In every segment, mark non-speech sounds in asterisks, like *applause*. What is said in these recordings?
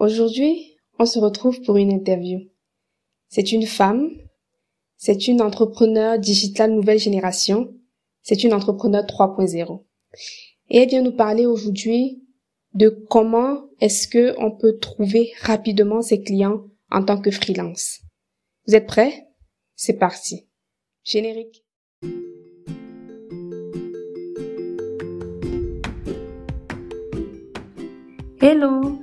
Aujourd'hui, on se retrouve pour une interview. C'est une femme, c'est une entrepreneur digitale nouvelle génération, c'est une entrepreneur 3.0. Et elle vient nous parler aujourd'hui de comment est-ce que on peut trouver rapidement ses clients en tant que freelance. Vous êtes prêts? C'est parti. Générique. Hello,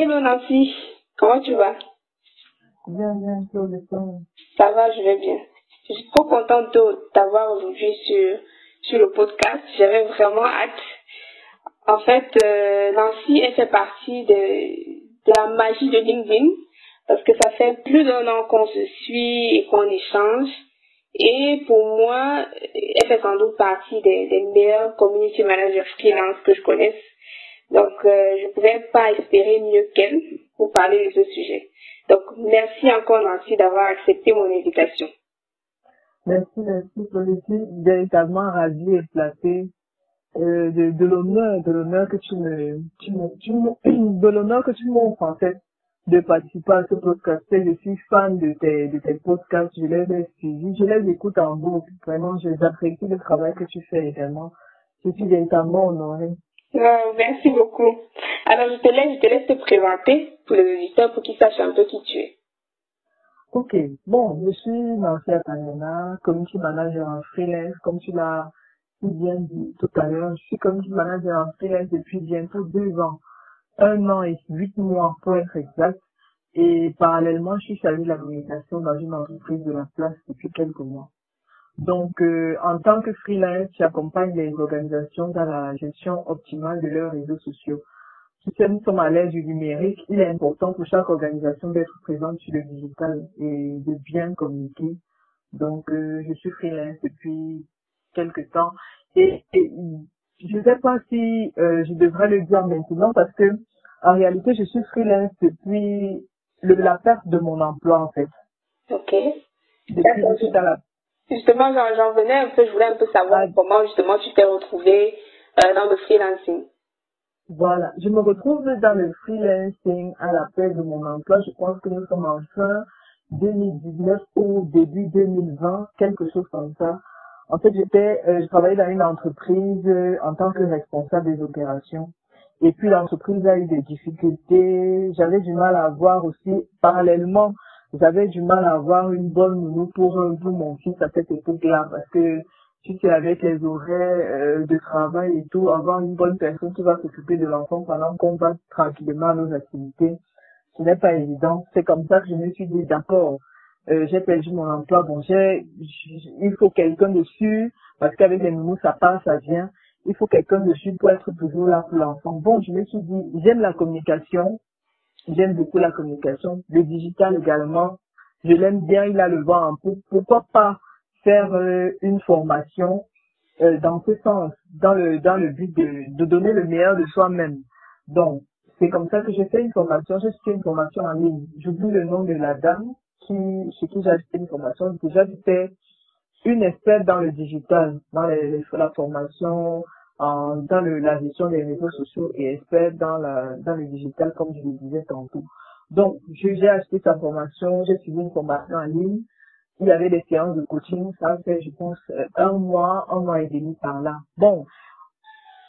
Hello Nancy, comment tu vas? Bien, bien, Claude, Ça va, je vais bien. Je suis trop contente de t'avoir aujourd'hui sur, sur le podcast. J'avais vraiment hâte. En fait, euh, Nancy, elle fait partie de, de la magie de LinkedIn parce que ça fait plus d'un an qu'on se suit et qu'on échange. Et pour moi, elle fait sans doute partie des, des meilleurs community managers freelance que je connaisse. Donc, euh, je ne pouvais pas espérer mieux qu'elle pour parler de ce sujet. Donc, merci encore Nancy d'avoir accepté mon invitation. Merci, merci. Suis véritablement ravie et flattée euh, de, l'honneur, de l'honneur que tu me, tu me, tu me *clears throat* de l'honneur que tu m'offres en fait de participer à ce podcast. Je suis fan de tes, de tes podcasts, je les ai je les écoute en boucle. Vraiment, j'apprécie le travail que tu fais également. Je suis véritablement honorée. Euh, merci beaucoup. Alors, je te laisse, je te laisse te présenter pour les auditeurs pour qu'ils sachent un peu qui tu es. Ok. Bon, je suis Nancy Atayana, community manager en freelance, comme tu l'as bien dit tout à l'heure. Je suis community manager en freelance depuis bientôt deux ans. Un an et huit mois pour être exact. Et parallèlement, je suis chargée de la communication dans une entreprise de la place depuis quelques mois. Donc, euh, en tant que freelance, j'accompagne les organisations dans la gestion optimale de leurs réseaux sociaux. Si nous sommes à l'aise du numérique, il est important pour chaque organisation d'être présente sur le digital et de bien communiquer. Donc, euh, je suis freelance depuis quelques temps et, je ne sais pas si euh, je devrais le dire maintenant parce que en réalité, je suis freelance depuis le, la perte de mon emploi en fait. Ok. Depuis que je suis dans la Justement, j'en venais un peu, je voulais un peu savoir ah. comment justement tu t'es retrouvé euh, dans le freelancing. Voilà, je me retrouve dans le freelancing à la fin de mon emploi. Je pense que nous sommes en fin 2019 ou début 2020, quelque chose comme ça. En fait, j'étais, euh, je travaillais dans une entreprise euh, en tant que responsable des opérations. Et puis l'entreprise a eu des difficultés. J'avais du mal à voir aussi parallèlement j'avais du mal à avoir une bonne nounou pour, pour mon fils à cette époque-là parce que tu sais, avec les horaires euh, de travail et tout, avoir une bonne personne qui va s'occuper de l'enfant pendant qu'on va tranquillement à nos activités, ce n'est pas évident. C'est comme ça que je me suis dit, d'accord, euh, j'ai perdu mon emploi, bon, j'ai, il faut quelqu'un dessus, parce qu'avec les nounous, ça part, ça vient. Il faut quelqu'un dessus pour être toujours là pour l'enfant. Bon, je me suis dit, j'aime la communication, J'aime beaucoup la communication. Le digital également, je l'aime bien, il a le vent en poupe. Pourquoi pas faire euh, une formation euh, dans ce sens, dans le dans le but de, de donner le meilleur de soi-même. Donc, c'est comme ça que j'ai fait une formation. J'ai fait une formation en ligne. J'oublie le nom de la dame qui chez qui j'ai acheté une formation. Déjà, j'étais une experte dans le digital, dans la formation, dans le, la gestion des réseaux sociaux et expert dans, la, dans le digital, comme je le disais tantôt. Donc, j'ai acheté sa formation, j'ai suivi une formation en ligne. Il y avait des séances de coaching, ça fait, je pense, euh, un mois, un mois et demi par là. Bon,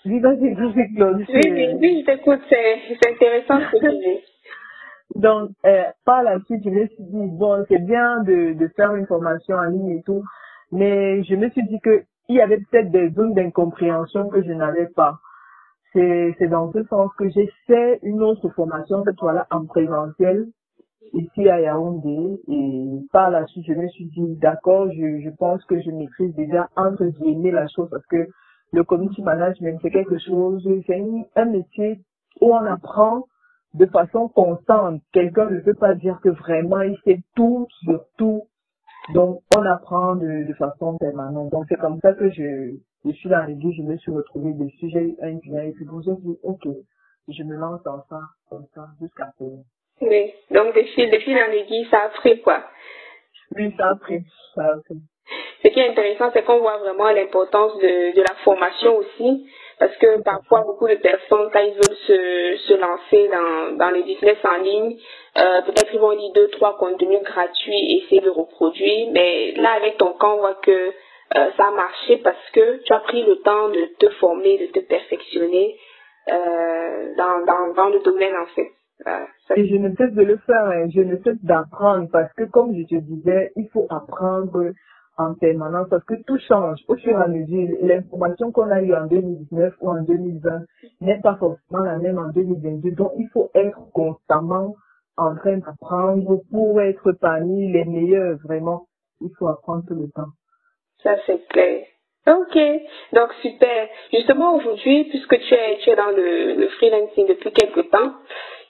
oui, vas-y, Claude. Oui, oui, oui, je t'écoute, c'est intéressant ce que tu dis. Donc, euh, par la suite, je me suis dit, bon, c'est bien de, de faire une formation en ligne et tout, mais je me suis dit que il y avait peut-être des zones d'incompréhension que je n'avais pas. C'est, dans ce sens que j'ai fait une autre formation, cette fois-là en présentiel, ici à Yaoundé. Et par la suite, je me suis dit, d'accord, je, je pense que je maîtrise déjà entre guillemets la chose parce que le community management, c'est quelque chose, c'est un métier où on apprend de façon constante. Quelqu'un ne peut pas dire que vraiment il sait tout sur tout. Donc, on apprend de, de façon permanente. Donc, c'est comme ça que je, je suis dans l'église, je me suis retrouvée dessus, j'ai eu un client et puis bon, j'ai dit, ok, je me lance dans ça, comme ça, jusqu'à présent. Oui, donc depuis, depuis dans l'église, ça a pris quoi? Oui, ça a pris, ça a pris. Ce qui est intéressant, c'est qu'on voit vraiment l'importance de, de la formation aussi, parce que parfois, beaucoup de personnes, quand ils veulent se, se lancer dans, dans les business en ligne, euh, peut-être ils vont lire deux, trois contenus gratuits et essayer de reproduire, mais là, avec ton cas, on voit que euh, ça a marché parce que tu as pris le temps de te former, de te perfectionner euh, dans, dans, dans le domaine en fait. Et je ne cesse de le faire, hein. je ne cesse d'apprendre parce que comme je te disais, il faut apprendre en permanence parce que tout change au fur et à mesure. L'information qu'on a eue en 2019 ou en 2020 n'est pas forcément la même en 2022. Donc il faut être constamment en train d'apprendre pour être parmi les meilleurs vraiment. Il faut apprendre tout le temps. Ça, c'est clair. Ok, donc super. Justement, aujourd'hui, puisque tu es, tu es dans le, le freelancing depuis quelques temps,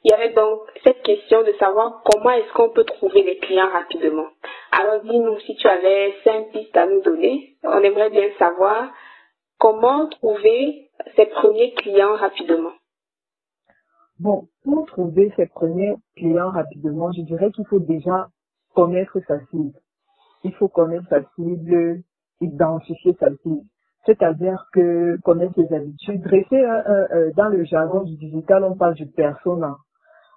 il y avait donc cette question de savoir comment est-ce qu'on peut trouver des clients rapidement. Alors dis-nous si tu avais cinq pistes à nous donner. On aimerait bien savoir comment trouver ses premiers clients rapidement. Bon, pour trouver ses premiers clients rapidement, je dirais qu'il faut déjà connaître sa cible. Il faut connaître sa cible, identifier sa cible. C'est-à-dire que connaître ses habitudes, dresser dans le jargon du digital, on parle du persona.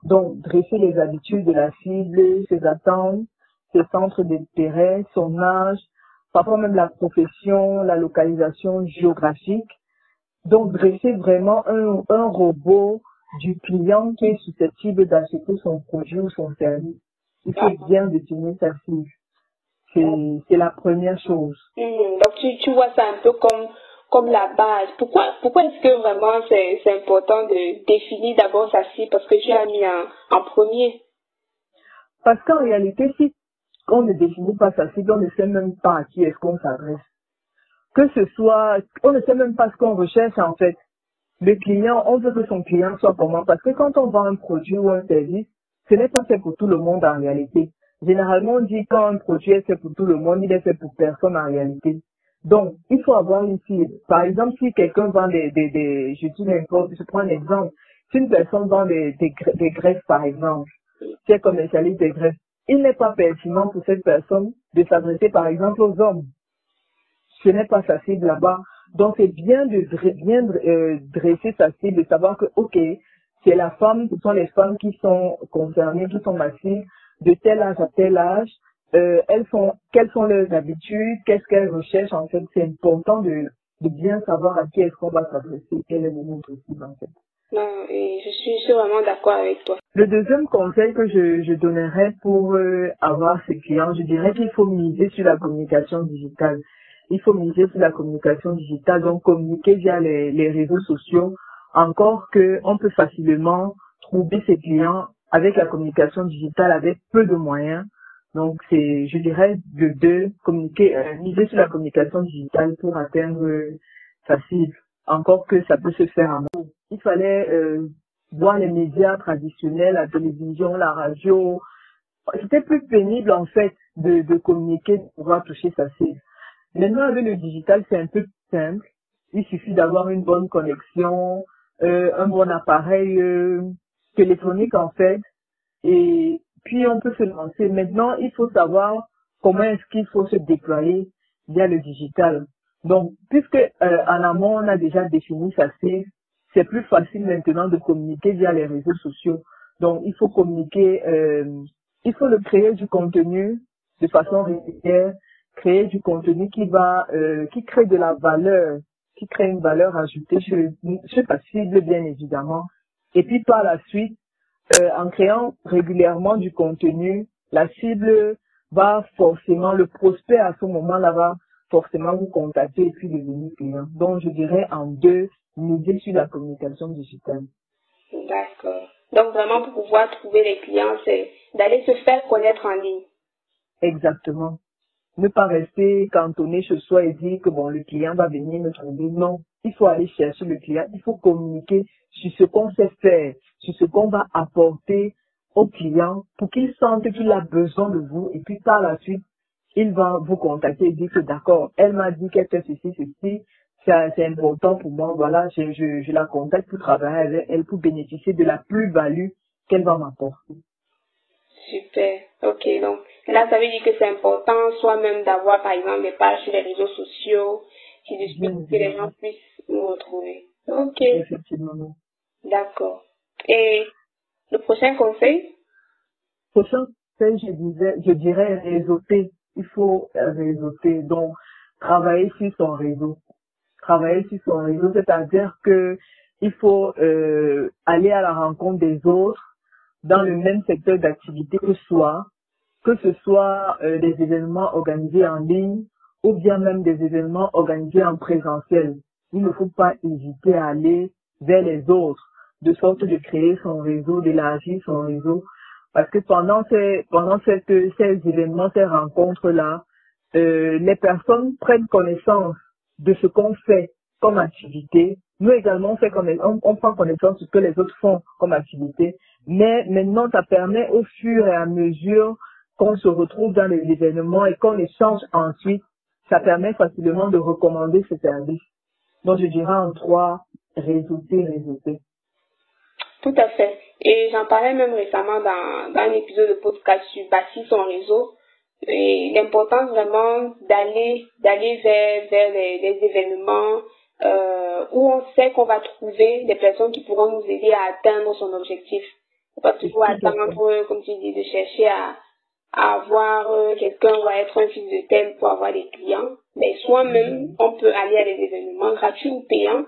Donc, dresser les habitudes de la cible, ses attentes, ses centres d'intérêt, son âge, parfois même la profession, la localisation géographique. Donc, dresser vraiment un, un robot du client qui est susceptible d'acheter son produit ou son service. Il faut bien définir sa cible. C'est la première chose. Hmm, donc tu, tu vois ça un peu comme comme la base. Pourquoi pourquoi est-ce que vraiment c'est important de définir d'abord sa cible? Parce que tu as mis en, en premier Parce qu'en réalité, si on ne définit pas sa cible, on ne sait même pas à qui est-ce qu'on s'adresse. Que ce soit, on ne sait même pas ce qu'on recherche en fait. Le client, on veut que son client soit comment? Parce que quand on vend un produit ou un service, ce n'est pas fait pour tout le monde en réalité. Généralement, on dit quand un produit est fait pour tout le monde, il est fait pour personne en réalité. Donc, il faut avoir une cible. Par exemple, si quelqu'un vend des, des, des je dis n'importe, je prends un exemple. Si une personne vend des, des, des greffes, par exemple, qui est commercialiste des greffes, il n'est pas pertinent pour cette personne de s'adresser, par exemple, aux hommes. Ce n'est pas sa cible là-bas. Donc, c'est bien de bien euh, dresser sa cible, de savoir que, ok, c'est la femme, ce sont les femmes qui sont concernées, qui sont massives, de tel âge à tel âge, euh, elles sont, quelles sont leurs habitudes, qu'est-ce qu'elles recherchent en fait? C'est important de, de bien savoir à qui est-ce qu'on va s'adresser, quel est le moment possible en fait. Non, et je suis, je suis vraiment d'accord avec toi. Le deuxième conseil que je, je donnerais pour euh, avoir ces clients, je dirais qu'il faut miser sur la communication digitale. Il faut miser sur la communication digitale, donc communiquer via les, les réseaux sociaux. Encore que on peut facilement trouver ses clients avec la communication digitale avec peu de moyens. Donc c'est, je dirais, de deux, communiquer, euh, miser sur la communication digitale pour atteindre euh, sa. Encore que ça peut se faire en Il fallait euh, voir les médias traditionnels, la télévision, la radio. C'était plus pénible en fait de, de communiquer, de pouvoir toucher sa cible. Maintenant avec le digital, c'est un peu simple. Il suffit d'avoir une bonne connexion, euh, un bon appareil téléphonique en fait. Et puis on peut se lancer. Maintenant, il faut savoir comment est-ce qu'il faut se déployer via le digital. Donc, puisque euh, en amont on a déjà défini sa cible, c'est plus facile maintenant de communiquer via les réseaux sociaux. Donc, il faut communiquer, euh, il faut le créer du contenu de façon régulière, créer du contenu qui va, euh, qui crée de la valeur, qui crée une valeur ajoutée chez, chez sa cible, bien évidemment, et puis par la suite, euh, en créant régulièrement du contenu, la cible va forcément, le prospect à ce moment-là va forcément vous contacter et puis devenir client. Donc je dirais en deux, miser sur la communication digitale. D'accord. Donc vraiment pour pouvoir trouver les clients, c'est d'aller se faire connaître en ligne. Exactement. Ne pas rester cantonné chez soi et dire que bon, le client va venir me trouver. Non, il faut aller chercher le client, il faut communiquer sur ce qu'on sait faire, sur ce qu'on va apporter au client pour qu'il sente qu'il a besoin de vous et puis par la suite, il va vous contacter et dire que d'accord, elle m'a dit qu'elle fait ceci, ceci, c'est important pour moi, voilà, je, je, je la contacte pour travailler avec elle, pour bénéficier de la plus-value qu'elle va m'apporter. Super. Ok, donc là, ça veut dire que c'est important soi-même d'avoir, par exemple, des pages sur les réseaux sociaux qui disent que les gens puissent nous retrouver. Ok. Effectivement. D'accord. Et le prochain conseil? Prochain conseil, je, disais, je dirais réseauter. Il faut réseauter. Donc, travailler sur son réseau. Travailler sur son réseau, c'est-à-dire que il faut euh, aller à la rencontre des autres dans le même secteur d'activité que soi, que ce soit euh, des événements organisés en ligne ou bien même des événements organisés en présentiel. Il ne faut pas hésiter à aller vers les autres, de sorte de créer son réseau, d'élargir son réseau, parce que pendant ces pendant cette, ces événements, ces rencontres là, euh, les personnes prennent connaissance de ce qu'on fait comme activité. Nous également, on, fait on, on prend connaissance de ce que les autres font comme activité. Mais maintenant, ça permet au fur et à mesure qu'on se retrouve dans les événements et qu'on échange ensuite, ça permet facilement de recommander ce service. Donc, je dirais en trois, réseauter, réseauter. Tout à fait. Et j'en parlais même récemment dans, dans un épisode de podcast sur bâtir son réseau. Et l'importance vraiment d'aller d'aller vers, vers les, les événements euh, où on sait qu'on va trouver des personnes qui pourront nous aider à atteindre son objectif pas toujours attendre, comme tu dis, de chercher à, à avoir euh, quelqu'un va être un fils de tel pour avoir des clients. Mais soi-même, mhm. on peut aller à des événements gratuits ou payants,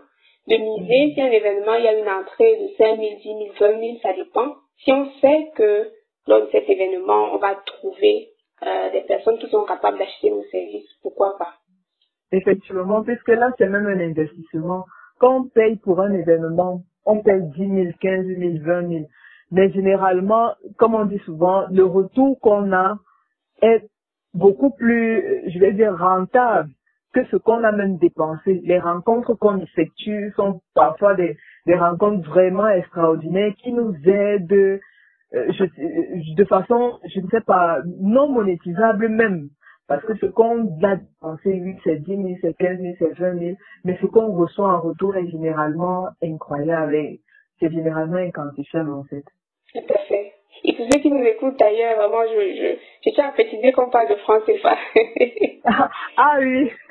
de miser. Si un événement, il y a une entrée de 5 000, 10 000, 20 000, ça dépend. Si on sait que lors de cet événement, on va trouver euh, des personnes qui sont capables d'acheter nos services, pourquoi pas? Effectivement, puisque là, c'est même un investissement. Quand on paye pour un événement, on paye 10 000, 15 000, 20 000. Mais généralement, comme on dit souvent, le retour qu'on a est beaucoup plus, je vais dire, rentable que ce qu'on a même dépensé. Les rencontres qu'on effectue sont parfois des, rencontres vraiment extraordinaires qui nous aident euh, je, de façon, je ne sais pas, non monétisable même. Parce que ce qu'on a dépensé, oui, c'est 10 000, c'est 15 000, c'est 20 000, mais ce qu'on reçoit en retour est généralement incroyable c'est généralement inquantifiable en fait. Tout à fait. Et pour ceux qui nous écoutent d'ailleurs, vraiment, je, je, je tiens à préciser qu'on parle de France CFA. ah, *laughs* ah oui, *laughs*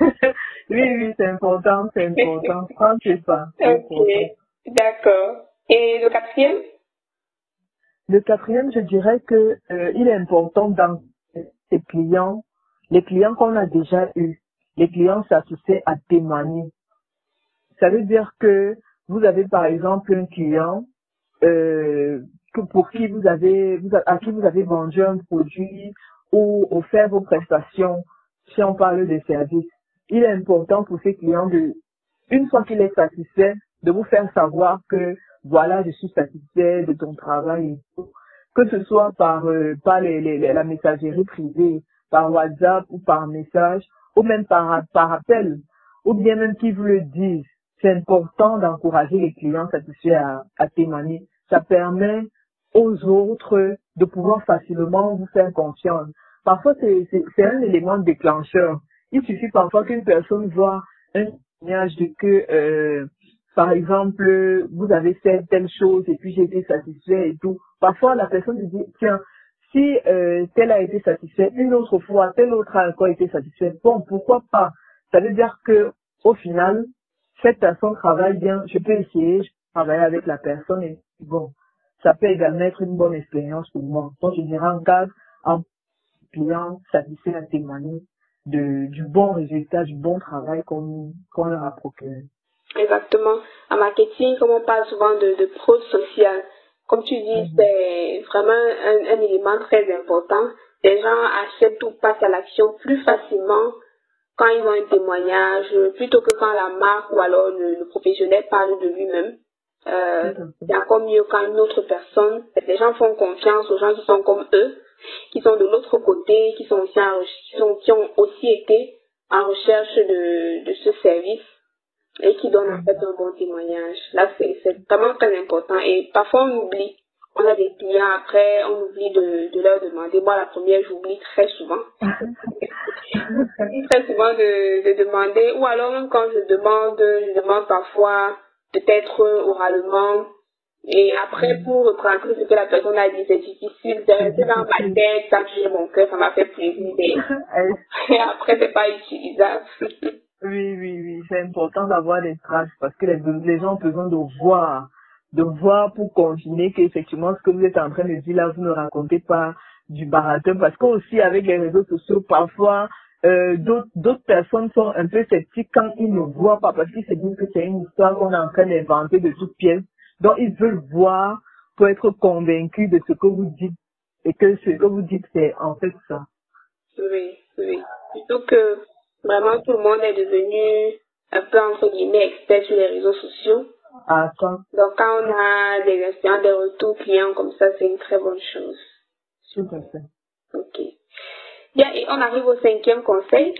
oui, oui, c'est important, c'est important. France CFA. Ok, d'accord. Et le quatrième? Le quatrième, je dirais que euh, il est important dans ses clients, les clients qu'on a déjà eus, les clients satisfaits à témoigner. Ça veut dire que vous avez par exemple un client euh, pour qui vous avez, à qui vous avez vendu un produit ou offert vos prestations, si on parle des services, il est important pour ces clients de, une fois qu'il est satisfait, de vous faire savoir que voilà, je suis satisfait de ton travail. Que ce soit par, euh, par la messagerie privée, par WhatsApp ou par message, ou même par, par appel, ou bien même qu'ils vous le disent. C'est important d'encourager les clients satisfaits à, à témoigner. Ça permet aux autres de pouvoir facilement vous faire confiance. Parfois, c'est un élément déclencheur. Il suffit parfois qu'une personne voit un témoignage de que, euh, par exemple, vous avez fait telle chose et puis j'ai été satisfait et tout. Parfois, la personne se dit, tiens, si euh, tel a été satisfait une autre fois, tel autre a encore été satisfait, bon, pourquoi pas? Ça veut dire que au final, cette personne travaille bien, je peux essayer, je peux travailler avec la personne et bon, ça peut également être une bonne expérience pour moi. Donc, je dirais en cas, un client satisfait à témoigner de, du bon résultat, du bon travail qu'on leur a procuré. Exactement. En marketing, comme on parle souvent de, de pro social, comme tu dis, mhm. c'est vraiment un, un, élément très important. Les gens achètent ou passent à l'action plus facilement quand ils ont un témoignage, plutôt que quand la marque ou alors le professionnel parle de lui-même. Euh, c'est encore mieux quand une autre personne, les gens font confiance aux gens qui sont comme eux, qui sont de l'autre côté, qui sont aussi en, qui, sont, qui ont aussi été en recherche de, de ce service et qui donnent en fait un bon témoignage. Là, c'est vraiment très important et parfois on oublie. On a des clients après, on oublie de, de leur demander. Moi, la première, j'oublie très souvent. *laughs* très souvent de, de demander, ou alors quand je demande, je demande parfois peut-être oralement et après, pour reprendre ce que la personne a dit, c'est difficile, c'est resté dans ma tête, ça me mon cœur, ça m'a fait plaisir. *laughs* Et après, c'est pas utilisable. oui, oui, oui, c'est important d'avoir des traces parce que les, les gens ont besoin de voir, de voir pour continuer qu'effectivement, ce que vous êtes en train de dire là, vous ne racontez pas du baratin parce qu'aussi avec les réseaux sociaux, parfois, euh, d'autres personnes sont un peu sceptiques quand ils ne voient pas parce qu'ils se disent que c'est une histoire qu'on est en train d'inventer de toutes pièces donc, ils veulent voir pour être convaincus de ce que vous dites et que ce que vous dites, c'est en fait ça. Oui, oui. Surtout que vraiment tout le monde est devenu un peu, entre guillemets, expert sur les réseaux sociaux. Ah, ça. Donc, quand on a des des retours clients comme ça, c'est une très bonne chose. Tout à fait. Ok. Bien, et on arrive au cinquième conseil.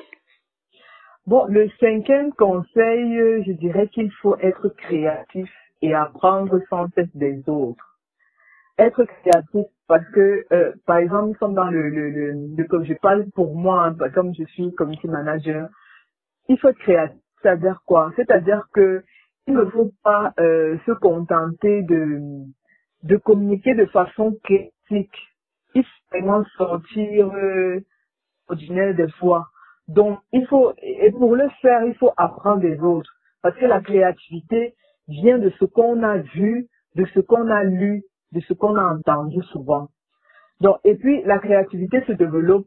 Bon, le cinquième conseil, euh, je dirais qu'il faut être créatif et apprendre sans cesse des autres. Être créatif parce que, euh, par exemple, nous sommes dans le, le, le, comme je parle pour moi, hein, comme je suis community manager, il faut être créatif. C'est-à-dire quoi? C'est-à-dire que il ne faut pas euh, se contenter de, de communiquer de façon critique. Il faut vraiment sortir euh, ordinaire des fois. Donc, il faut, et pour le faire, il faut apprendre des autres. Parce que la créativité, vient de ce qu'on a vu, de ce qu'on a lu, de ce qu'on a entendu souvent. Donc, et puis, la créativité se développe,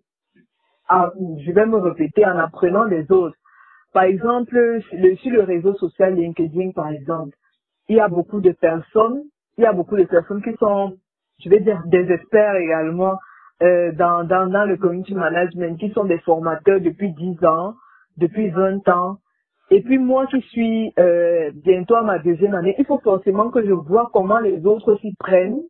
je vais me répéter, en apprenant des autres. Par exemple, le, sur le réseau social LinkedIn, par exemple, il y a beaucoup de personnes, il y a beaucoup de personnes qui sont, je vais dire, des experts également euh, dans, dans, dans le community management, qui sont des formateurs depuis 10 ans, depuis 20 ans, et puis moi qui suis euh, bientôt à ma deuxième année, il faut forcément que je vois comment les autres s'y prennent,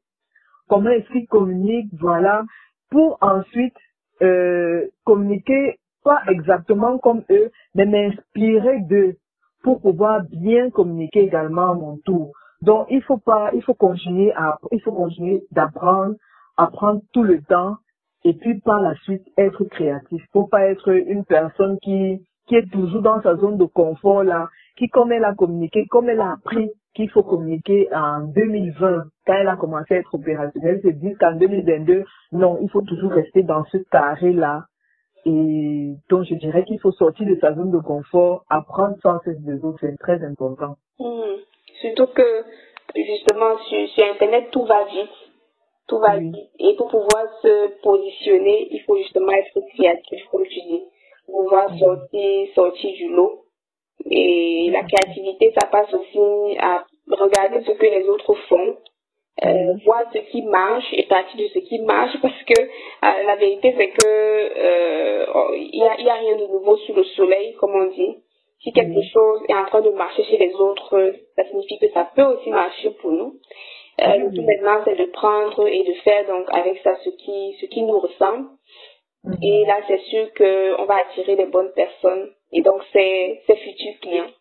comment est-ce qu'ils communiquent, voilà, pour ensuite euh, communiquer pas exactement comme eux, mais m'inspirer d'eux pour pouvoir bien communiquer également à mon tour. Donc il faut pas, il faut continuer à, il faut continuer d'apprendre, apprendre tout le temps, et puis par la suite être créatif. Faut pas être une personne qui qui est toujours dans sa zone de confort là, qui comme elle a communiqué, comme elle a appris qu'il faut communiquer en 2020, quand elle a commencé à être opérationnelle, se dit qu'en 2022, non, il faut toujours rester dans ce carré-là. Et donc, je dirais qu'il faut sortir de sa zone de confort, apprendre sans cesse des autres, c'est très important. Hmm. Surtout que, justement, sur, Internet, tout va vite. Tout va vite. Et pour pouvoir se positionner, il faut justement être créatif, comme tu dis pouvoir sortir, sortir du lot. Et la créativité, ça passe aussi à regarder ce que les autres font, euh, voir ce qui marche et partir de ce qui marche *laughs* parce que euh, la vérité c'est que euh, il a, y a rien de nouveau sous le soleil, comme on dit. Si quelque chose est en train de marcher chez les autres, ça signifie que ça peut aussi marcher pour nous. Euh, le tout maintenant, c'est de prendre et de faire donc avec ça ce qui, ce qui nous ressemble Mhm. Et là, c'est sûr qu'on va attirer les bonnes personnes et donc ces, ces futurs clients.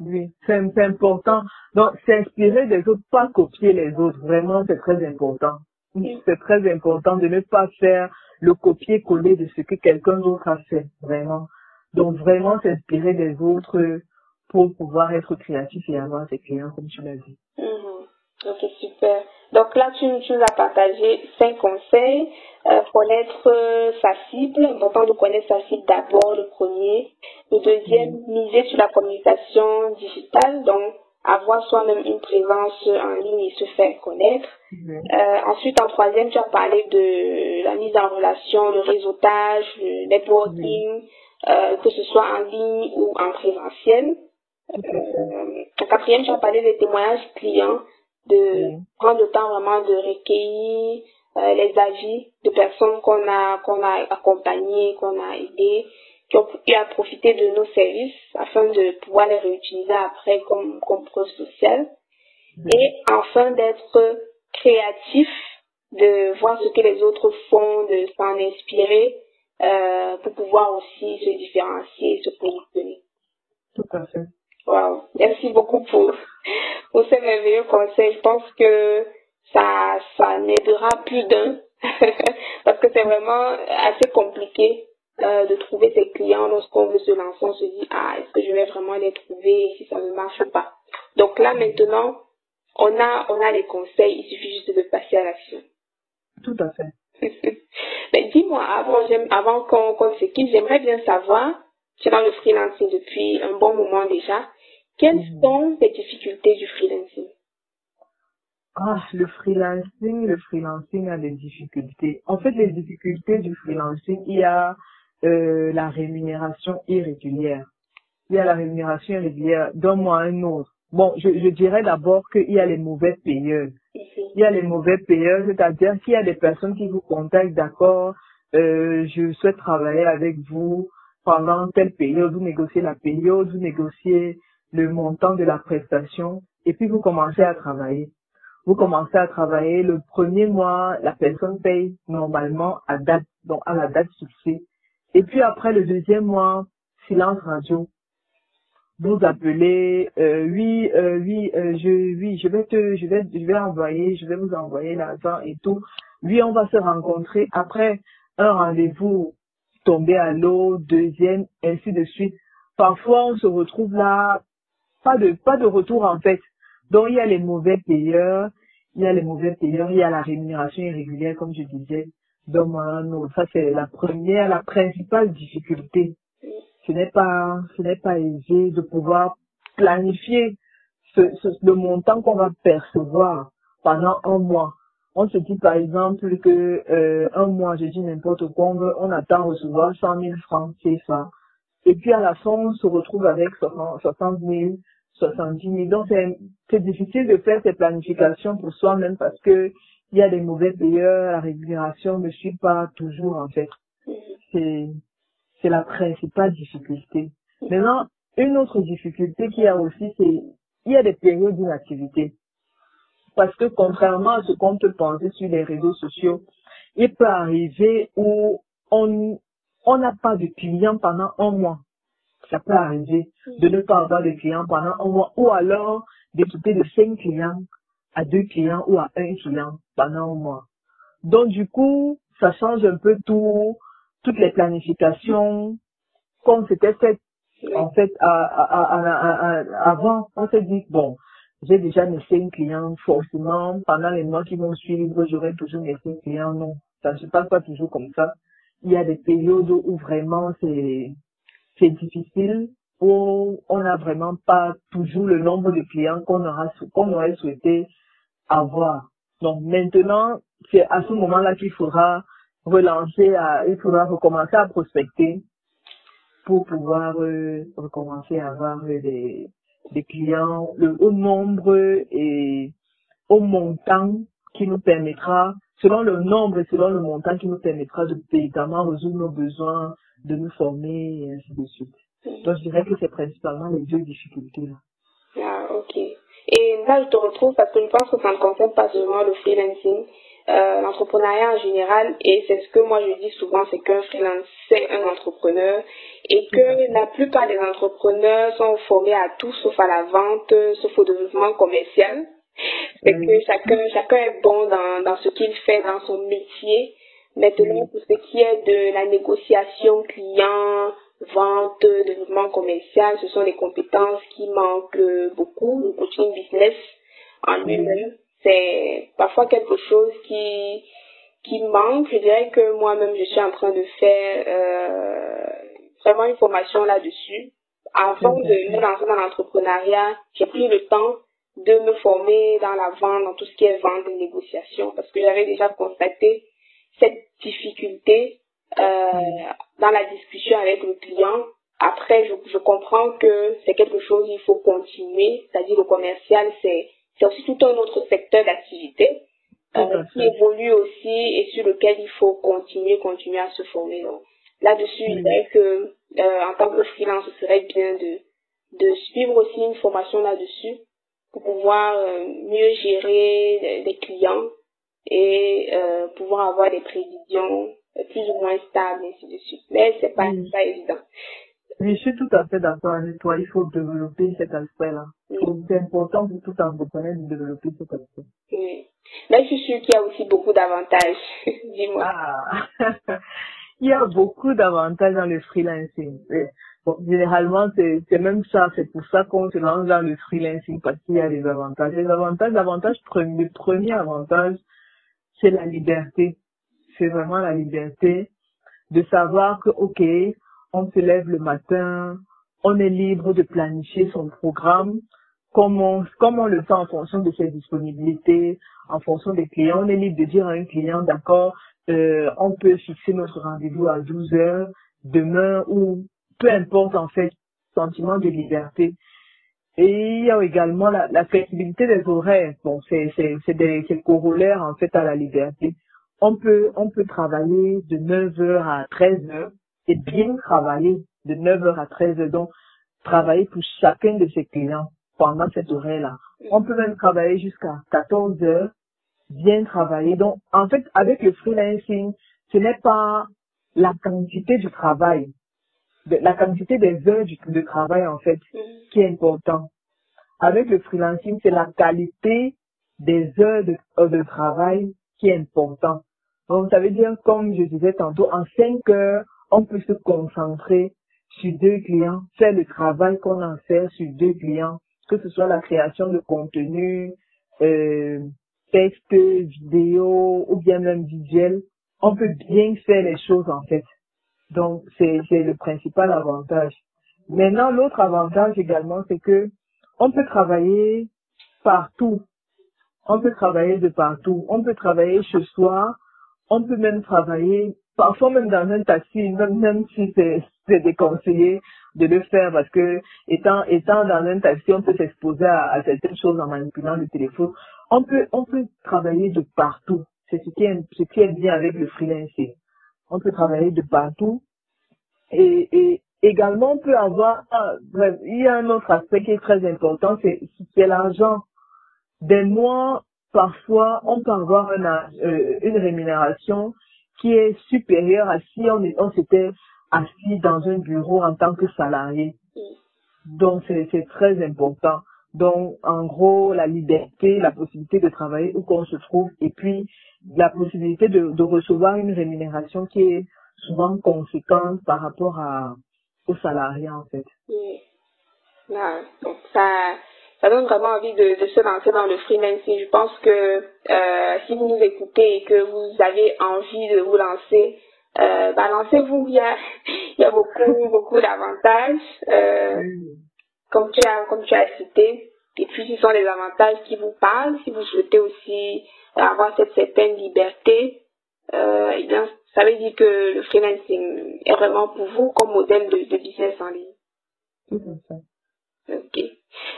Oui, c'est important. Donc, s'inspirer des autres, pas copier les autres. Vraiment, c'est très important. C'est très important de ne pas faire le copier-coller de ce que quelqu'un d'autre a fait. Vraiment. Donc, vraiment s'inspirer des autres pour pouvoir être créatif et avoir ses clients, comme tu l'as dit. Mhm. Ok, super. Donc là, tu, tu nous as partagé cinq conseils. Euh, connaître euh, sa cible, important de connaître sa cible d'abord, le premier. Le deuxième, mm. miser sur la communication digitale, donc avoir soi-même une présence en ligne et se faire connaître. Mm. Euh, ensuite, en troisième, tu as parlé de la mise en relation, le réseautage, le networking, mm. que ce soit en ligne ou en présentiel. en quatrième, tu as parlé des témoignages clients de prendre le temps vraiment de recueillir euh, les avis de personnes qu'on a qu'on a accompagnées, qu'on a aidées, qui ont pu à profiter de nos services afin de pouvoir les réutiliser après comme, comme preuve sociale. Et enfin d'être créatif de voir ce que les autres font, de s'en inspirer euh, pour pouvoir aussi se différencier, se positionner. Tout à fait. Wow. Merci beaucoup pour, pour ces merveilleux conseils. Je pense que ça, ça n'aidera plus d'un *laughs* parce que c'est vraiment assez compliqué euh, de trouver ses clients lorsqu'on veut se lancer. On se dit, ah, est-ce que je vais vraiment les trouver si ça ne marche pas? Donc là, maintenant, on a, on a les conseils. Il suffit juste de passer à l'action. Tout à fait. *laughs* Mais dis-moi, avant, avant qu'on qu se quitte, j'aimerais bien savoir, tu es dans le freelancing depuis un bon moment déjà, quelles Mhm. sont les difficultés du freelancing? Ah, le freelancing, le freelancing a des difficultés. En fait, les difficultés du freelancing, il y a euh, la rémunération irrégulière. Il y a la rémunération irrégulière d'un mois à un autre. Bon, je, je dirais d'abord qu'il y a les mauvais payeurs. Il y a les mauvais payeurs, c'est-à-dire qu'il y a des personnes qui vous contactent, d'accord, euh, je souhaite travailler avec vous pendant telle période, vous négociez la période, vous négociez le montant de la prestation, et puis vous commencez à travailler. Vous commencez à travailler le premier mois, la personne paye normalement à date, donc à la date fixée. Et puis après le deuxième mois, silence radio. Vous appelez, euh, oui, euh, oui, euh, je, oui, je vais te, je vais, je vais envoyer, je vais vous envoyer l'argent et tout. Oui, on va se rencontrer après un rendez-vous tombé à l'eau, deuxième, ainsi de suite. Parfois, on se retrouve là, pas de, pas de retour en fait. Donc, il y a les mauvais payeurs, il y a les mauvais payeurs, il y a la rémunération irrégulière, comme je disais, autre. Ça, c'est la première, la principale difficulté. Ce n'est pas, ce n'est pas aisé de pouvoir planifier ce, ce, le montant qu'on va percevoir pendant un mois. On se dit par exemple que euh, un mois, je dis n'importe quoi, on, veut- on attend recevoir 100 000 francs, c'est ça. Et puis à la fin, on se retrouve avec 60 60 000, 70 000. Donc c'est difficile de faire ces planifications pour soi-même parce que il y a des mauvais payeurs, la rémunération ne suit pas toujours en fait. C'est c'est la principale difficulté. Maintenant, une autre difficulté qu'il y a aussi, c'est il y a des périodes d'inactivité. Parce que contrairement à ce qu'on peut penser sur les réseaux sociaux, il peut arriver où on on n'a pas de clients pendant un mois. Ça peut arriver de ne pas avoir de clients pendant un mois ou alors d'écouter de cinq clients à deux clients ou à un client pendant un mois. Donc du coup, ça change un peu tout, toutes les planifications qu'on s'était faites en fait à, à, à, à- à- avant. On s'est dit bon, j'ai déjà mes cinq clients forcément pendant les mois qui vont suivre, j'aurai toujours mes cinq clients. Non, ça ne se passe pas toujours comme ça. Il y a des périodes où vraiment c'est c'est difficile où on n'a vraiment pas toujours le nombre de clients qu'on aura qu'on aurait souhaité avoir. Donc maintenant, c'est à ce moment-là qu'il faudra relancer, à, il faudra recommencer à prospecter pour pouvoir euh, recommencer à avoir euh, des, des clients le, au nombre et au montant qui nous permettra, selon le nombre et selon le montant qui nous permettra de véritablement résoudre nos besoins, de nous former et ainsi de suite. Donc je dirais que c'est principalement les deux difficultés là. Ah, ok. Et là, je te retrouve parce que je pense que ça ne concerne pas seulement le freelancing, euh, l'entrepreneuriat en général. Et c'est ce que moi je dis souvent, c'est qu'un freelance, c'est un entrepreneur. Et que la plupart des entrepreneurs sont formés à tout sauf à la vente, sauf au développement commercial. C'est que chacun, chacun est bon dans, dans ce qu'il fait, dans son métier. Maintenant, pour ce qui est de la négociation client, vente, développement commercial, ce sont des compétences qui manquent euh, beaucoup. Le coaching business en lui-même, c'est parfois quelque chose qui, qui manque. Je dirais que moi-même, je suis en train de faire euh, vraiment une formation là-dessus. Avant de me lancer dans l'entrepreneuriat, j'ai pris le temps de me former dans la vente, dans tout ce qui est vente et négociation, parce que j'avais déjà constaté cette difficulté euh, dans la discussion avec le client. Après, je, je comprends que c'est quelque chose il faut continuer, c'est-à-dire le commercial, c'est c'est aussi tout un autre secteur d'activité euh, qui évolue aussi et sur lequel il faut continuer, continuer à se former. Là-dessus, je Mm. dirais que euh, en tant que freelance, ce serait bien de, de suivre aussi une formation là-dessus pour pouvoir euh, mieux gérer les clients et euh, pouvoir avoir des prévisions plus ou moins stables, ainsi de suite. Mais c'est pas, pas évident. Oui, je suis tout à fait d'accord avec toi. Il faut développer cet aspect-là. C'est important pour tout entrepreneur de développer cet aspect. Oui. Mais je suis sûre qu'il y a aussi beaucoup d'avantages. *laughs* Dis-moi. Ah. *laughs* il y a beaucoup d'avantages dans le freelancing. Bon, généralement, c'est même ça. C'est pour ça qu'on se lance dans le freelancing parce qu'il y a des avantages. Les avantages, l'avantage premier, le premier avantage, c'est la liberté. C'est vraiment la liberté de savoir que, OK, on se lève le matin, on est libre de planifier son programme comme on, comme on le fait en fonction de ses disponibilités, en fonction des clients. On est libre de dire à un client, d'accord, euh, on peut fixer notre rendez-vous à 12 heures demain ou peu importe en fait, sentiment de liberté. Et il y a également la, la flexibilité des horaires. Bon, c'est des c'est corollaire en fait à la liberté. On peut on peut travailler de 9 heures à 13 heures et bien travailler de 9 heures à 13 heures. Donc travailler pour chacun de ses clients pendant cette horaire-là. On peut même travailler jusqu'à 14 heures, bien travailler. Donc, en fait, avec le freelancing, ce n'est pas la quantité du travail, la quantité des heures de travail, en fait, qui est important. Avec le freelancing, c'est la qualité des heures de, de travail qui est important. Donc, ça veut dire, comme je disais tantôt, en 5 heures, on peut se concentrer sur deux clients, faire le travail qu'on à faire sur deux clients que ce soit la création de contenu, euh, texte, vidéo ou bien même visuel, on peut bien faire les choses en fait. Donc c'est le principal avantage. Maintenant l'autre avantage également c'est que on peut travailler partout. On peut travailler de partout. On peut travailler chez soi. On peut même travailler parfois même dans un taxi, même, même si c'est déconseillé de le faire parce que étant étant dans un taxi, on peut s'exposer à, certaines choses en manipulant le téléphone. On peut on peut travailler de partout. C'est ce qui est ce qui est bien avec le freelancing. On peut travailler de partout et, et également on peut avoir bref, il y a un autre aspect qui est très important, c'est c'est l'argent. Des mois, parfois, on peut avoir une, euh, une rémunération qui est supérieure à si on, on s'était assis dans un bureau en tant que salarié. Donc, c'est très important. Donc, en gros, la liberté, la possibilité de travailler où qu'on se trouve, et puis la possibilité de, de, recevoir une rémunération qui est souvent conséquente par rapport à, aux salariés, en fait. Oui. donc, ça, ça donne vraiment envie de, de, se lancer dans le freelancing. Je pense que euh, si vous nous écoutez et que vous avez envie de vous lancer, euh, bah, lancez-vous. Il y a, *laughs* il y a beaucoup, beaucoup d'avantages, euh, comme, tu as, comme tu as cité. Et puis, ce sont les avantages qui vous parlent. Si vous souhaitez aussi avoir cette certaine liberté, euh, eh bien, ça veut dire que le freelancing est vraiment pour vous comme modèle de, de business en ligne. Tout à fait. Ok.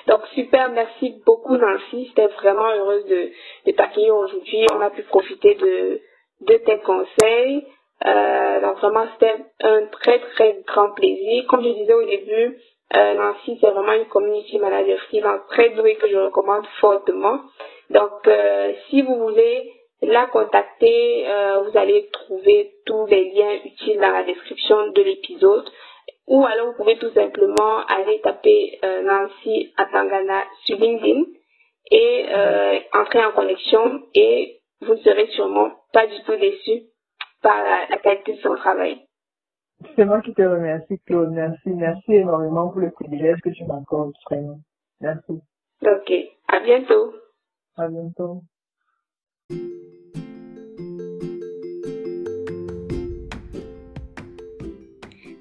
Donc super, merci beaucoup Nancy. C'était vraiment heureuse de, de t'accueillir aujourd'hui. On a pu profiter de, de tes conseils. Euh, donc vraiment c'était un très très grand plaisir. Comme je disais au début, euh, Nancy c'est vraiment une community manager freelance très douée que je recommande fortement. Donc euh, si vous voulez la contacter, euh, vous allez trouver tous les liens utiles dans la description de l'épisode ou alors vous pouvez tout simplement aller taper euh, Nancy Atangana sur LinkedIn et euh, entrer en connexion et vous ne serez sûrement pas du tout déçu par la, qualité de son travail. C'est moi qui te remercie, Claude. Merci, merci énormément pour le privilège que tu m'accordes, vraiment. Merci. Ok, à bientôt. À bientôt.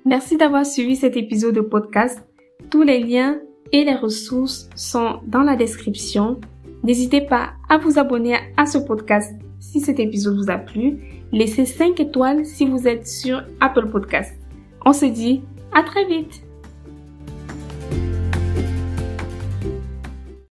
Merci d'avoir suivi cet épisode de podcast. Tous les liens et les ressources sont dans la description. N'hésitez pas à vous abonner à ce podcast si cet épisode vous a plu. Laissez 5 étoiles si vous êtes sur Apple Podcast. On se dit à très vite